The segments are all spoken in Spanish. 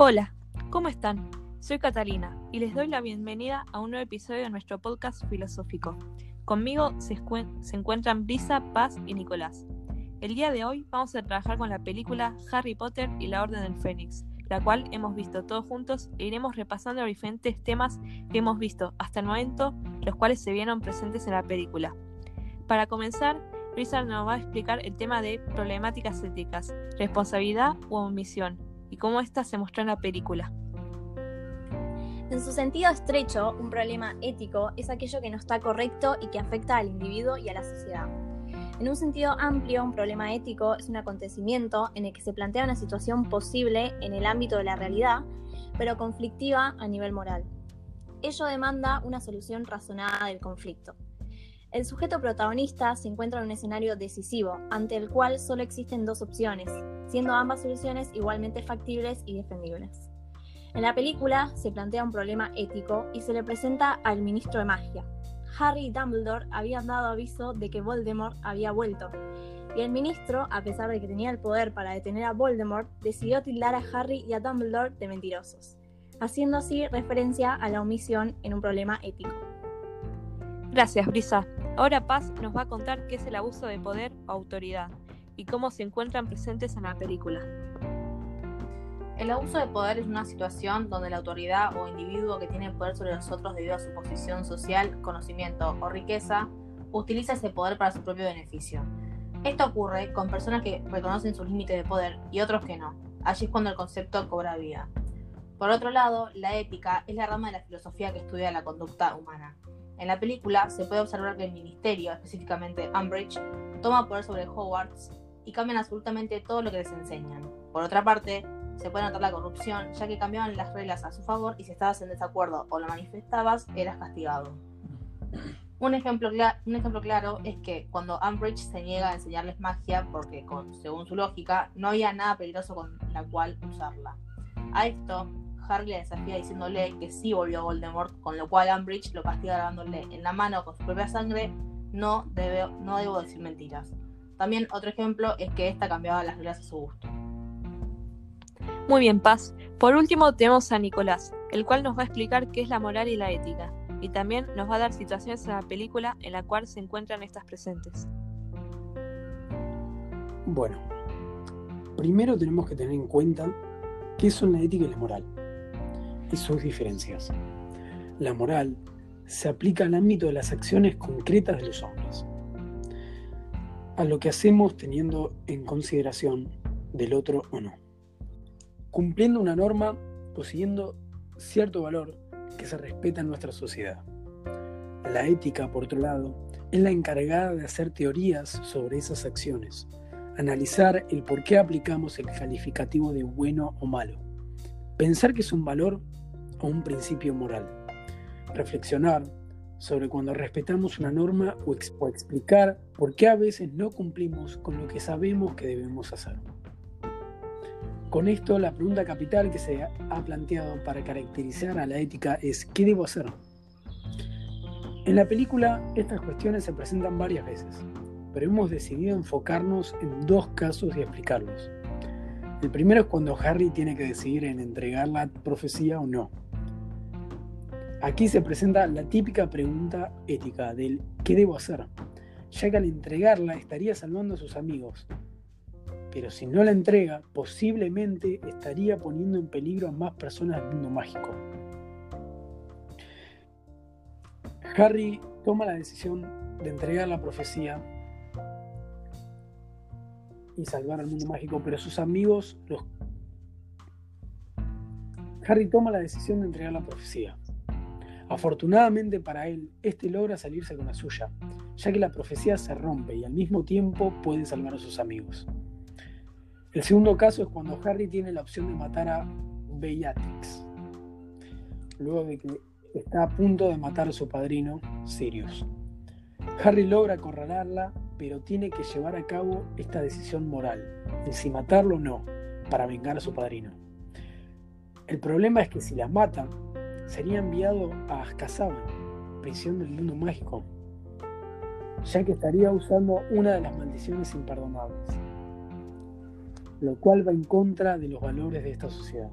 Hola, ¿cómo están? Soy Catalina y les doy la bienvenida a un nuevo episodio de nuestro podcast filosófico. Conmigo se, encuentran Brisa, Paz y Nicolás. El día de hoy vamos a trabajar con la película Harry Potter y la Orden del Fénix, la cual hemos visto todos juntos e iremos repasando los diferentes temas que hemos visto hasta el momento, los cuales se vieron presentes en la película. Para comenzar, Brisa nos va a explicar el tema de problemáticas éticas, responsabilidad u omisión, y cómo ésta se mostró en la película. En su sentido estrecho, un problema ético es aquello que no está correcto y que afecta al individuo y a la sociedad. En un sentido amplio, un problema ético es un acontecimiento en el que se plantea una situación posible en el ámbito de la realidad, pero conflictiva a nivel moral. Ello demanda una solución razonada del conflicto. El sujeto protagonista se encuentra en un escenario decisivo, ante el cual solo existen dos opciones, siendo ambas soluciones igualmente factibles y defendibles. En la película se plantea un problema ético y se le presenta al ministro de magia. Harry y Dumbledore habían dado aviso de que Voldemort había vuelto, y el ministro, a pesar de que tenía el poder para detener a Voldemort, decidió tildar a Harry y a Dumbledore de mentirosos, haciendo así referencia a la omisión en un problema ético. Gracias, Brisa. Ahora Paz nos va a contar qué es el abuso de poder o autoridad y cómo se encuentran presentes en la película. El abuso de poder es una situación donde la autoridad o individuo que tiene poder sobre los otros debido a su posición social, conocimiento o riqueza utiliza ese poder para su propio beneficio. Esto ocurre con personas que reconocen sus límites de poder y otros que no. Allí es cuando el concepto cobra vida. Por otro lado, la ética es la rama de la filosofía que estudia la conducta humana. En la película se puede observar que el ministerio, específicamente Umbridge, toma poder sobre Hogwarts y cambian absolutamente todo lo que les enseñan. Por otra parte, se puede notar la corrupción, ya que cambiaban las reglas a su favor y si estabas en desacuerdo o lo manifestabas, eras castigado. Un ejemplo, claro es que cuando Umbridge se niega a enseñarles magia porque, según su lógica, no había nada peligroso con la cual usarla. A esto, Harry le desafía diciéndole que sí volvió a Voldemort, con lo cual Umbridge lo castiga grabándole en la mano con su propia sangre, no, no debo decir mentiras. También otro ejemplo es que esta cambiaba las reglas a su gusto. Muy bien, Paz. Por último tenemos a Nicolás, el cual nos va a explicar qué es la moral y la ética, y también nos va a dar situaciones en la película en la cual se encuentran estas presentes. Bueno, primero tenemos que tener en cuenta qué son la ética y la moral y sus diferencias. La moral se aplica al ámbito de las acciones concretas de los hombres, a lo que hacemos teniendo en consideración del otro o no, cumpliendo una norma o siguiendo cierto valor que se respeta en nuestra sociedad. La ética, por otro lado, es la encargada de hacer teorías sobre esas acciones, analizar el por qué aplicamos el calificativo de bueno o malo, pensar que es un valor o un principio moral. Reflexionar sobre cuando respetamos una norma o, explicar por qué a veces no cumplimos con lo que sabemos que debemos hacer. Con esto, la pregunta capital que se ha planteado para caracterizar a la ética es ¿qué debo hacer? En la película estas cuestiones se presentan varias veces, pero hemos decidido enfocarnos en dos casos y explicarlos. El primero es cuando Harry tiene que decidir en entregar la profecía o no. Aquí se presenta la típica pregunta ética del ¿qué debo hacer? Ya que al entregarla estaría salvando a sus amigos. Pero si no la entrega, posiblemente estaría poniendo en peligro a más personas del mundo mágico. Harry toma la decisión de entregar la profecía y salvar al mundo mágico, pero sus amigos los... Harry toma la decisión de entregar la profecía, Afortunadamente para él, este logra salirse con la suya, ya que la profecía se rompe y al mismo tiempo puede salvar a sus amigos. El segundo caso es cuando Harry tiene la opción de matar a Bellatrix, luego de que está a punto de matar a su padrino, Sirius. Harry logra acorralarla, pero tiene que llevar a cabo esta decisión moral, de si matarlo o no, para vengar a su padrino. El problema es que si la mata, sería enviado a Azkaban, prisión del mundo mágico, ya que estaría usando una de las maldiciones imperdonables, lo cual va en contra de los valores de esta sociedad.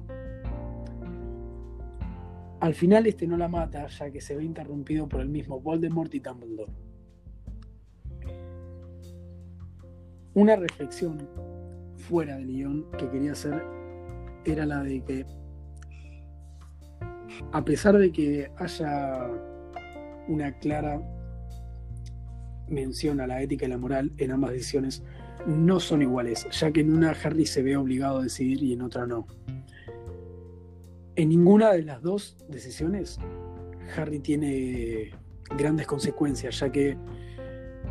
Al final este no la mata, ya que se ve interrumpido por el mismo Voldemort y Dumbledore. Una reflexión fuera del guion que quería hacer era la de que a pesar de que haya una clara mención a la ética y la moral en ambas decisiones, no son iguales, ya que en una Harry se ve obligado a decidir y en otra no. En ninguna de las dos decisiones, Harry tiene grandes consecuencias, ya que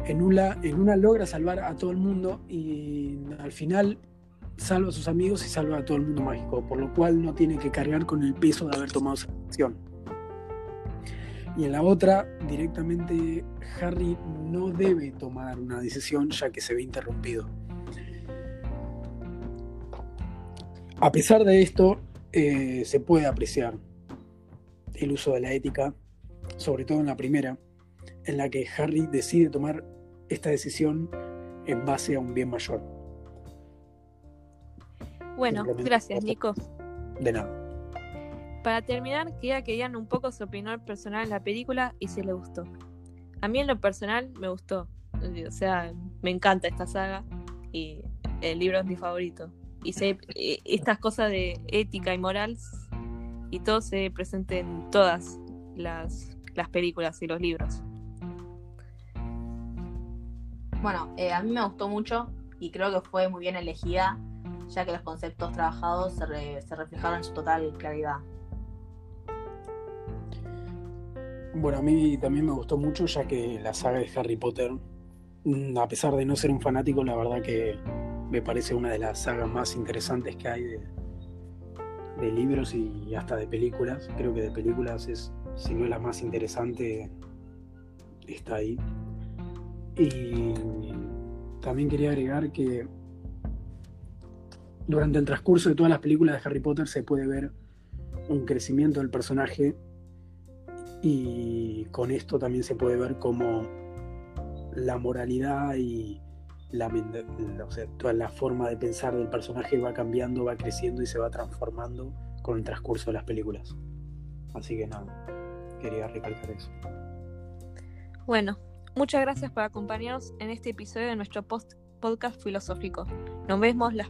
en una, en una logra salvar a todo el mundo y al final salva a sus amigos y salva a todo el mundo mágico, por lo cual no tiene que cargar con el peso de haber tomado esa acción. Y en la otra, directamente Harry no debe tomar una decisión ya que se ve interrumpido. A pesar de esto, eh, se puede apreciar el uso de la ética, sobre todo en la primera, en la que Harry decide tomar esta decisión en base a un bien mayor. Bueno, gracias, Nico. De nada. Para terminar, quería que digan un poco su opinión personal en la película y si les gustó. A mí en lo personal me gustó. O sea, me encanta esta saga y el libro es mi favorito. Y sé, eh, estas cosas de ética y moral y todo se presenta en todas las, las películas y los libros. Bueno, eh, a mí me gustó mucho y creo que fue muy bien elegida ya que los conceptos trabajados se, reflejaron en su total claridad. Bueno, a mí también me gustó mucho, ya que la saga de Harry Potter, mm, a pesar de no ser un fanático, la verdad que me parece una de las sagas más interesantes que hay de, de libros y hasta de películas. Creo que de películas es, si no es la más interesante, está ahí. Y también quería agregar que durante el transcurso de todas las películas de Harry Potter se puede ver un crecimiento del personaje y con esto también se puede ver cómo la moralidad y la, toda la forma de pensar del personaje va cambiando, va creciendo y se va transformando con el transcurso de las películas. Así que nada, quería recalcar eso. Bueno, muchas gracias por acompañarnos en este episodio de nuestro podcast filosófico. Nos vemos la